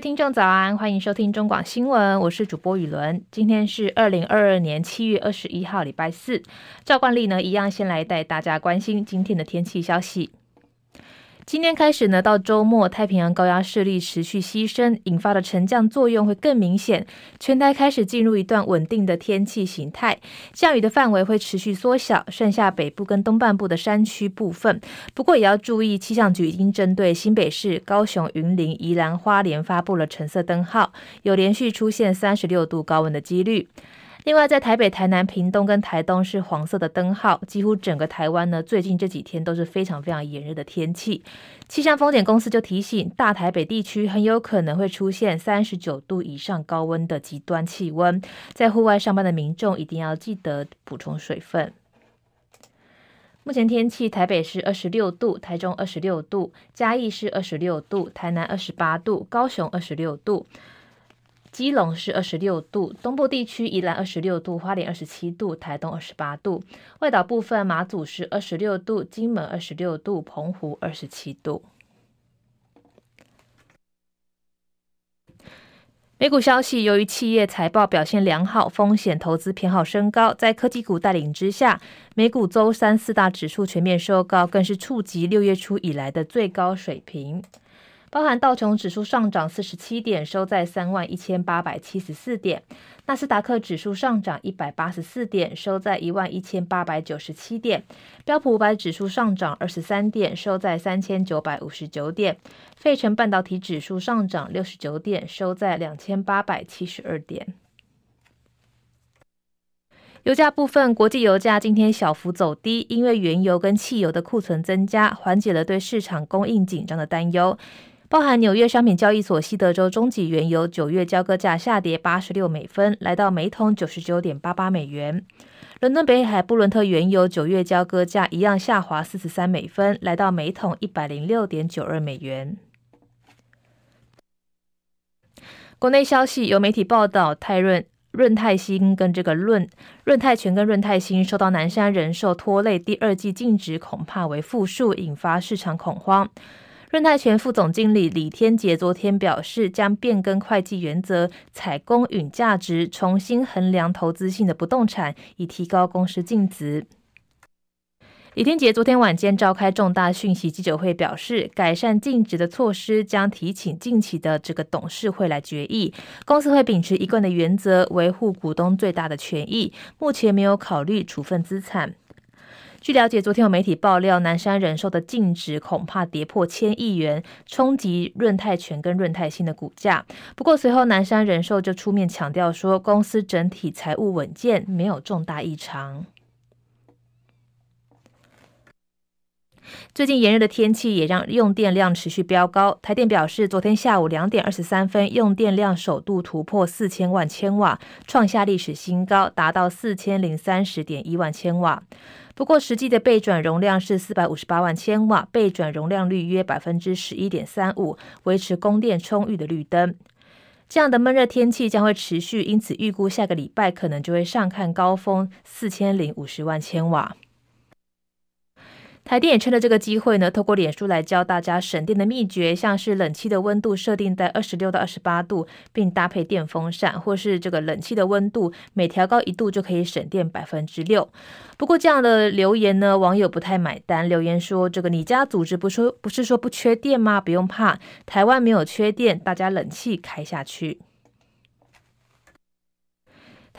位听众早安，欢迎收听中广新闻，我是主播雨伦。今天是二零二二年七月二十一号，礼拜四。照惯例呢，一样先来带大家关心今天的天气消息。今天开始呢，到周末，太平洋高压势力持续西伸，引发的沉降作用会更明显，全台开始进入一段稳定的天气形态，降雨的范围会持续缩小，剩下北部跟东半部的山区部分。不过也要注意，气象局已经针对新北市、高雄、云林、宜兰花莲发布了橙色灯号，有连续出现三十六度高温的几率。另外，在台北、台南、屏东跟台东是黄色的灯号，几乎整个台湾呢，最近这几天都是非常非常炎热的天气。气象风险公司就提醒，大台北地区很有可能会出现三十九度以上高温的极端气温，在户外上班的民众一定要记得补充水分。目前天气，台北是二十六度，台中二十六度，嘉义是二十六度，台南二十八度，高雄二十六度。基隆是二十六度，东部地区宜兰二十六度，花莲二十七度，台东二十八度，外岛部分马祖是二十六度，金门二十六度，澎湖二十七度。美股消息，由于企业财报表现良好，风险投资偏好升高，在科技股带领之下，美股周三四大指数全面收高，更是触及六月初以来的最高水平。包含道琼指数上涨四十七点，收在三万一千八百七十四点；纳斯达克指数上涨一百八十四点，收在一万一千八百九十七点；标普五百指数上涨二十三点，收在三千九百五十九点；费城半导体指数上涨六十九点，收在两千八百七十二点。油价部分，国际油价今天小幅走低，因为原油跟汽油的库存增加，缓解了对市场供应紧张的担忧。包含纽约商品交易所西德州中级原油九月交割价下跌八十六美分，来到每桶九十九点八八美元。伦敦北海布伦特原油九月交割价一样下滑四十三美分，来到每桶一百零六点九二美元。国内消息，有媒体报道，泰润。润泰新跟这个润润泰全跟润泰新受到南山人寿拖累，第二季净值恐怕为负数，引发市场恐慌。润泰全副总经理李天杰昨天表示，将变更会计原则，采公允价值，重新衡量投资性的不动产，以提高公司净值。李天杰昨天晚间召开重大讯息记者会，表示改善净值的措施将提请近期的这个董事会来决议。公司会秉持一贯的原则，维护股东最大的权益。目前没有考虑处分资产。据了解，昨天有媒体爆料，南山人寿的净值恐怕跌破千亿元，冲击润泰全跟润泰新的股价。不过随后南山人寿就出面强调说，公司整体财务稳健，没有重大异常。最近炎热的天气也让用电量持续飙高。台电表示，昨天下午两点二十三分，用电量首度突破四千万千瓦，创下历史新高，达到四千零三十点一万千瓦。不过，实际的备转容量是四百五十八万千瓦，备转容量率约百分之十一点三五，维持供电充裕的绿灯。这样的闷热天气将会持续，因此预估下个礼拜可能就会上看高峰四千零五十万千瓦。台电也趁着这个机会呢，透过脸书来教大家省电的秘诀，像是冷气的温度设定在二十六到二十八度，并搭配电风扇，或是这个冷气的温度每调高一度就可以省电百分之六。不过这样的留言呢，网友不太买单，留言说：“这个你家组织不说不是说不缺电吗？不用怕，台湾没有缺电，大家冷气开下去。”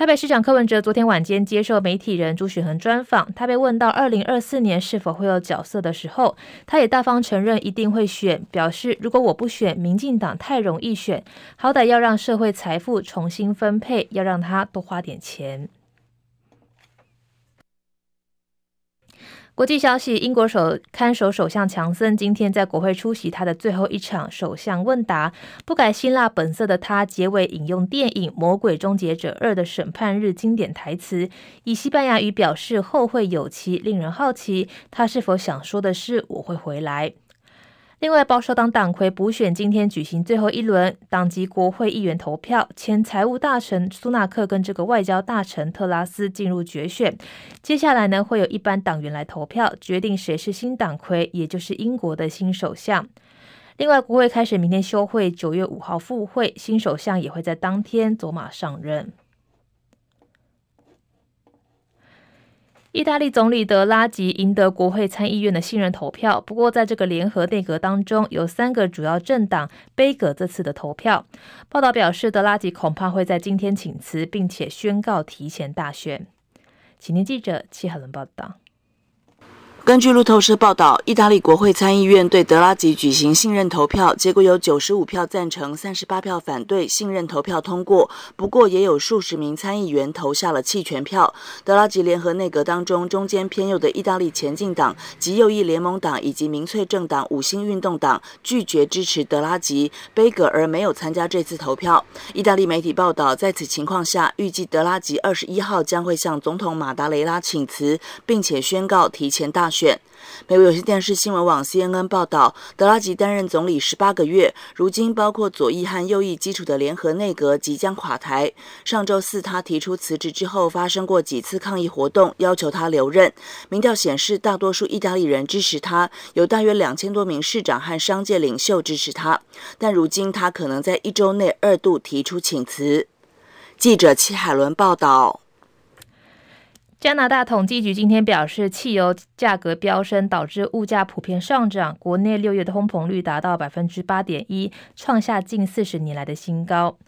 台北市长柯文哲昨天晚间接受媒体人朱雪恒专访，他被问到二零二四年是否会有角色的时候，他也大方承认一定会选，表示如果我不选，民进党太容易选，好歹要让社会财富重新分配，要让他多花点钱。国际消息：英国首看守首相强森今天在国会出席他的最后一场首相问答，不改辛辣本色的他，结尾引用电影《魔鬼终结者二》的审判日经典台词，以西班牙语表示后会有期，令人好奇他是否想说的是“我会回来”。另外，保守党党魁补选今天举行最后一轮党籍国会议员投票，前财务大臣苏纳克跟这个外交大臣特拉斯进入决选。接下来呢，会有一般党员来投票，决定谁是新党魁，也就是英国的新首相。另外，国会开始明天休会，九月五号复会，新首相也会在当天走马上任。意大利总理德拉吉赢得国会参议院的信任投票，不过在这个联合内阁当中，有三个主要政党杯葛这次的投票。报道表示，德拉吉恐怕会在今天请辞，并且宣告提前大选。请听记者戚海伦报道。根据路透社报道，意大利国会参议院对德拉吉举行信任投票，结果有九十五票赞成，三十八票反对，信任投票通过。不过，也有数十名参议员投下了弃权票。德拉吉联合内阁当中，中间偏右的意大利前进党及右翼联盟党以及民粹政党五星运动党拒绝支持德拉吉，贝格而没有参加这次投票。意大利媒体报道，在此情况下，预计德拉吉二十一号将会向总统马达雷拉请辞，并且宣告提前大选。美国有线电视新闻网 CNN 报道，德拉吉担任总理十八个月，如今包括左翼和右翼基础的联合内阁即将垮台。上周四，他提出辞职之后，发生过几次抗议活动，要求他留任。民调显示，大多数意大利人支持他，有大约两千多名市长和商界领袖支持他。但如今，他可能在一周内二度提出请辞。记者戚海伦报道。加拿大统计局今天表示，汽油价格飙升导致物价普遍上涨，国内六月的通膨率达到百分之八点一，创下近四十年来的新高。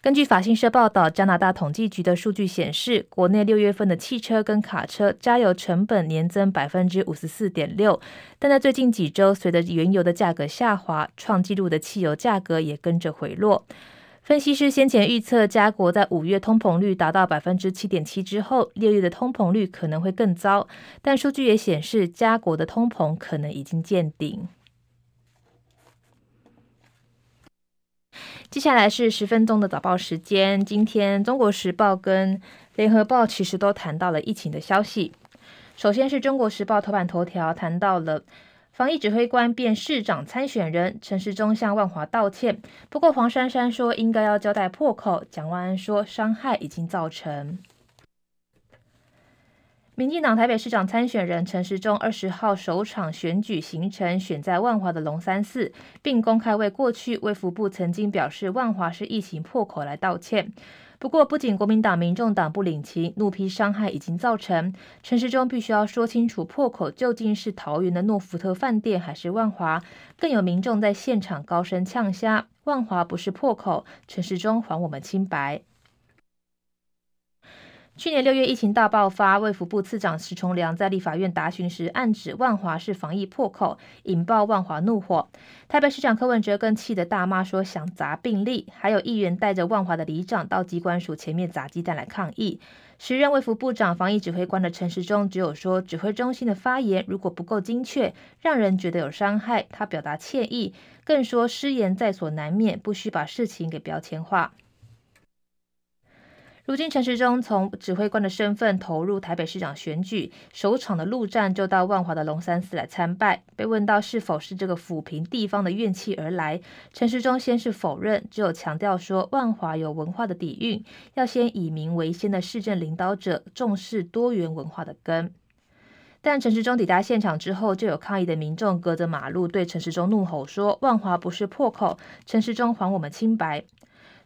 根据法新社报道，加拿大统计局的数据显示，国内六月份的汽车跟卡车加油成本年增百分之五十四点六，但在最近几周，随着原油的价格下滑，创纪录的汽油价格也跟着回落。分析师先前预测，加国在五月通膨率达到百分之七点七之后，六月的通膨率可能会更糟。但数据也显示，加国的通膨可能已经见顶。接下来是十分钟的早报时间。今天，《中国时报》跟《联合报》其实都谈到了疫情的消息。首先是中国时报头版头条谈到了。防疫指挥官变市长参选人，陈时中向万华道歉。不过黄珊珊说应该要交代破口，蒋万安说伤害已经造成。民进党台北市长参选人陈时中二十号首场选举行程选在万华的龙山寺，并公开为过去卫福部曾经表示万华是疫情破口来道歉。不过，不仅国民党、民众党不领情，怒批伤害已经造成。陈时中必须要说清楚，破口究竟是桃园的诺福特饭店，还是万华？更有民众在现场高声呛声：“万华不是破口，陈时中还我们清白。”去年六月疫情大爆发，卫福部次长石崇良在立法院答询时暗指万华是防疫破口，引爆万华怒火。台北市长柯文哲更气得大骂说想砸病历，还有议员带着万华的里长到机关署前面砸鸡蛋来抗议。时任卫福部长、防疫指挥官的陈时中只有说指挥中心的发言如果不够精确，让人觉得有伤害，他表达歉意，更说失言在所难免，不需把事情给标签化。如今，陈时中从指挥官的身份投入台北市长选举，首场的陆战就到万华的龙山寺来参拜。被问到是否是这个抚平地方的怨气而来，陈时中先是否认，只有强调说万华有文化的底蕴，要先以民为先的市政领导者重视多元文化的根。但陈时中抵达现场之后，就有抗议的民众隔着马路对陈时中怒吼说：“万华不是破口，陈时中还我们清白。”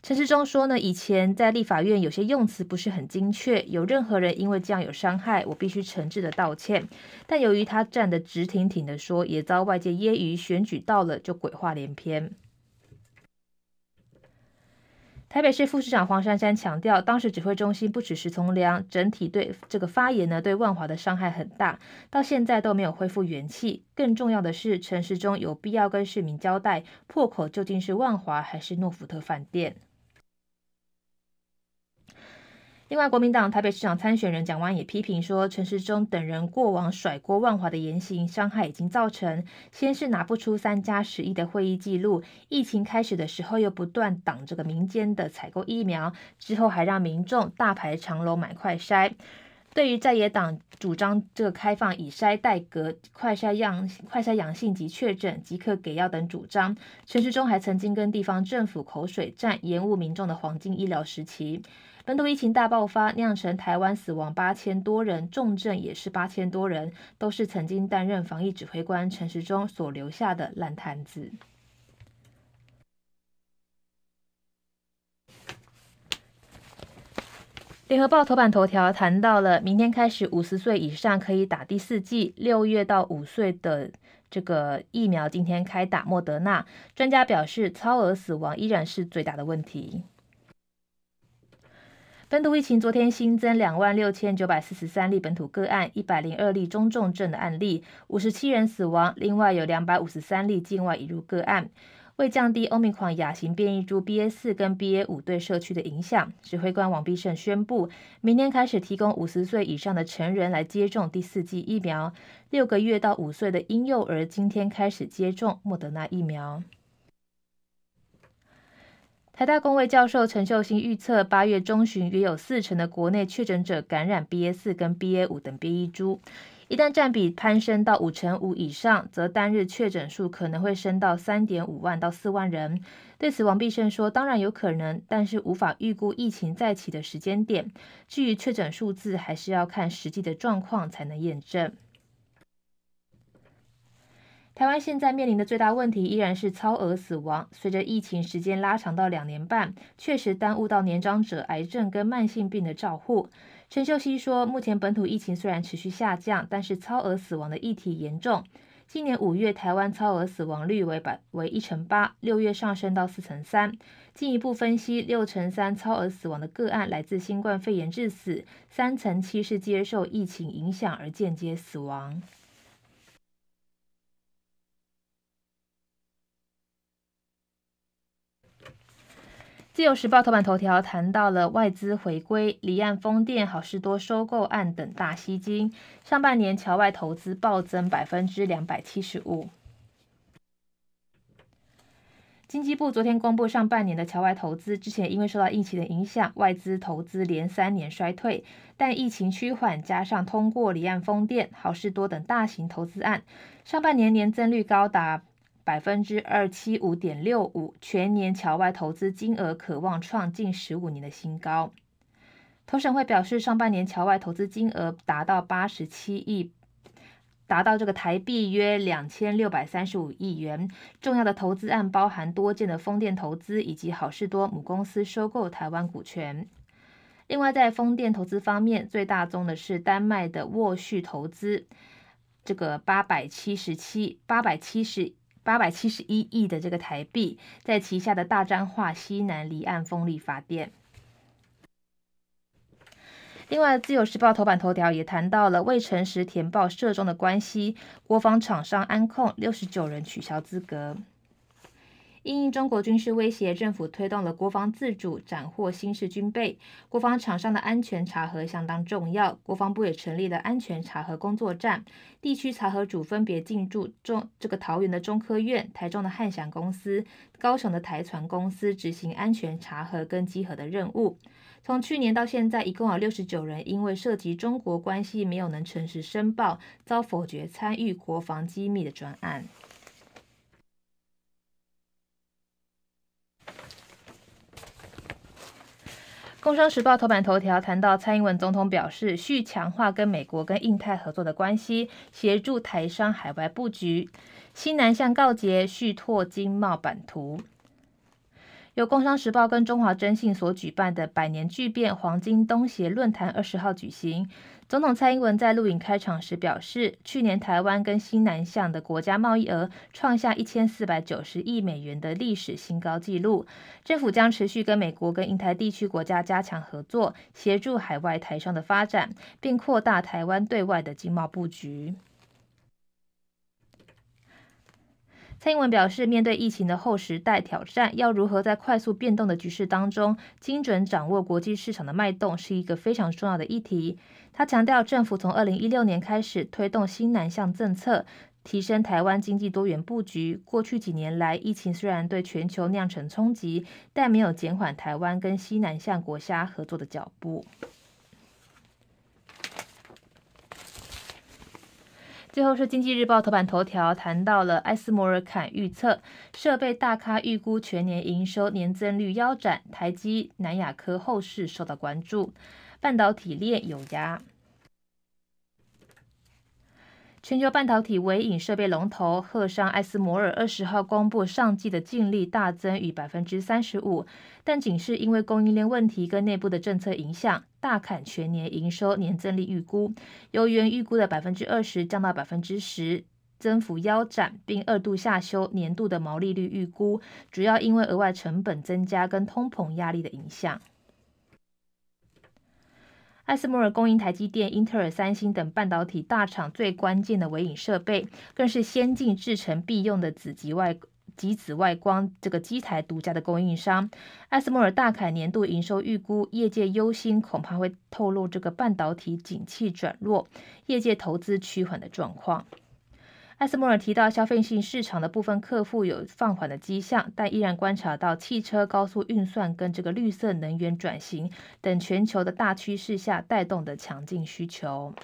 陈世忠说呢，以前在立法院有些用词不是很精确，有任何人因为这样有伤害，我必须诚挚的道歉。但由于他站得直挺挺的说，也遭外界揶揄，选举到了就鬼话连篇。台北市副市长黄珊珊强调，当时指挥中心不只是从良，整体对这个发言呢，对万华的伤害很大，到现在都没有恢复元气。更重要的是，陈时中有必要跟市民交代，破口究竟是万华还是诺福特饭店。另外，国民党台北市长参选人蒋万也批评说，陈时中等人过往甩锅万华的言行，伤害已经造成。先是拿不出三加十亿的会议记录，疫情开始的时候又不断挡这个民间的采购疫苗，之后还让民众大排长龙买快筛。对于在野党主张这个开放以筛代隔，快筛阳快筛阳性及确诊即刻给药等主张，陈时中还曾经跟地方政府口水战，延误民众的黄金医疗时期。本土疫情大爆发，酿成台湾死亡八千多人，重症也是八千多人，都是曾经担任防疫指挥官陈时中所留下的烂摊子。联合报头版头条谈到了，明天开始五十岁以上可以打第四剂，六月到五岁的这个疫苗今天开打莫德纳。专家表示，超额死亡依然是最大的问题。本土疫情昨天新增两万六千九百四十三例本土个案，一百零二例中重症的案例，五十七人死亡，另外有两百五十三例境外移入个案。为降低欧米狂亚型变异株 BA 四跟 BA 五对社区的影响，指挥官王必胜宣布，明天开始提供五十岁以上的成人来接种第四剂疫苗。六个月到五岁的婴幼儿今天开始接种莫德纳疫苗。台大公卫教授陈秀兴预测，八月中旬约有四成的国内确诊者感染 BA 四跟 BA 五等变异株。一旦占比攀升到五成五以上，则单日确诊数可能会升到三点五万到四万人。对此，王必胜说：“当然有可能，但是无法预估疫情再起的时间点。至于确诊数字，还是要看实际的状况才能验证。”台湾现在面临的最大问题依然是超额死亡。随着疫情时间拉长到两年半，确实耽误到年长者癌症跟慢性病的照护。陈秀熙说，目前本土疫情虽然持续下降，但是超额死亡的议题严重。今年五月，台湾超额死亡率为百为一成八，六月上升到四成三。进一步分析，六成三超额死亡的个案来自新冠肺炎致死，三成七是接受疫情影响而间接死亡。自由时报头版头条谈到了外资回归、离岸风电、好事多收购案等大吸金，上半年侨外投资暴增百分之两百七十五。经济部昨天公布上半年的侨外投资，之前因为受到疫情的影响，外资投资连三年衰退，但疫情趋缓，加上通过离岸风电、好事多等大型投资案，上半年年增率高达。百分之二七五点六五，全年侨外投资金额可望创近十五年的新高。投审会表示，上半年侨外投资金额达到八十七亿，达到这个台币约两千六百三十五亿元。重要的投资案包含多件的风电投资，以及好事多母公司收购台湾股权。另外，在风电投资方面，最大宗的是丹麦的沃旭投资，这个八百七十七八百七十。八百七十一亿的这个台币，在旗下的大彰化西南离岸风力发电。另外，《自由时报》头版头条也谈到了未诚实填报涉中的关系，国防厂商安控六十九人取消资格。因应中国军事威胁，政府推动了国防自主，斩获新式军备。国防厂商的安全查核相当重要，国防部也成立了安全查核工作站，地区查核组分别进驻中这个桃园的中科院、台中的汉翔公司、高雄的台船公司，执行安全查核跟稽核的任务。从去年到现在，一共有六十九人因为涉及中国关系，没有能诚实申报，遭否决参与国防机密的专案。工商时报头版头条谈到，蔡英文总统表示，续强化跟美国跟印太合作的关系，协助台商海外布局。西南向告捷，续拓经贸版图。由工商时报跟中华征信所举办的百年巨变黄金东协论坛二十号举行。总统蔡英文在录影开场时表示，去年台湾跟新南向的国家贸易额创下一千四百九十亿美元的历史新高纪录。政府将持续跟美国跟印太地区国家加强合作，协助海外台商的发展，并扩大台湾对外的经贸布局。蔡英文表示，面对疫情的后时代挑战，要如何在快速变动的局势当中，精准掌握国际市场的脉动，是一个非常重要的议题。他强调，政府从二零一六年开始推动新南向政策，提升台湾经济多元布局。过去几年来，疫情虽然对全球酿成冲击，但没有减缓台湾跟西南向国家合作的脚步。最后是《经济日报》头版头条，谈到了艾斯摩尔坎预测，设备大咖预估全年营收年增率腰斩，台积、南亚科后市受到关注，半导体链有压。全球半导体微影设备龙头赫商艾斯摩尔二十号公布上季的净利大增逾百分之三十五，但仅是因为供应链问题跟内部的政策影响。大砍全年营收年增率预估，由原预估的百分之二十降到百分之十，增幅腰斩，并二度下修年度的毛利率预估，主要因为额外成本增加跟通膨压力的影响。艾斯摩尔供应台积电、英特尔、三星等半导体大厂最关键的微影设备，更是先进制程必用的子极外极紫外光这个机台独家的供应商。艾斯摩尔大凯年度营收预估，业界忧心恐怕会透露这个半导体景气转弱，业界投资趋缓的状况。艾斯摩尔提到，消费性市场的部分客户有放缓的迹象，但依然观察到汽车高速运算跟这个绿色能源转型等全球的大趋势下带动的强劲需求。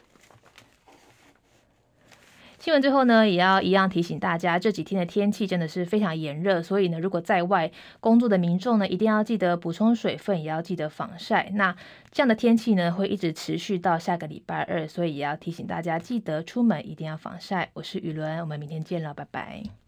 新闻最后呢，也要一样提醒大家，这几天的天气真的是非常炎热，所以呢，如果在外工作的民众呢，一定要记得补充水分，也要记得防晒。那这样的天气呢，会一直持续到下个礼拜二，所以也要提醒大家，记得出门一定要防晒。我是雨伦，我们明天见了，拜拜。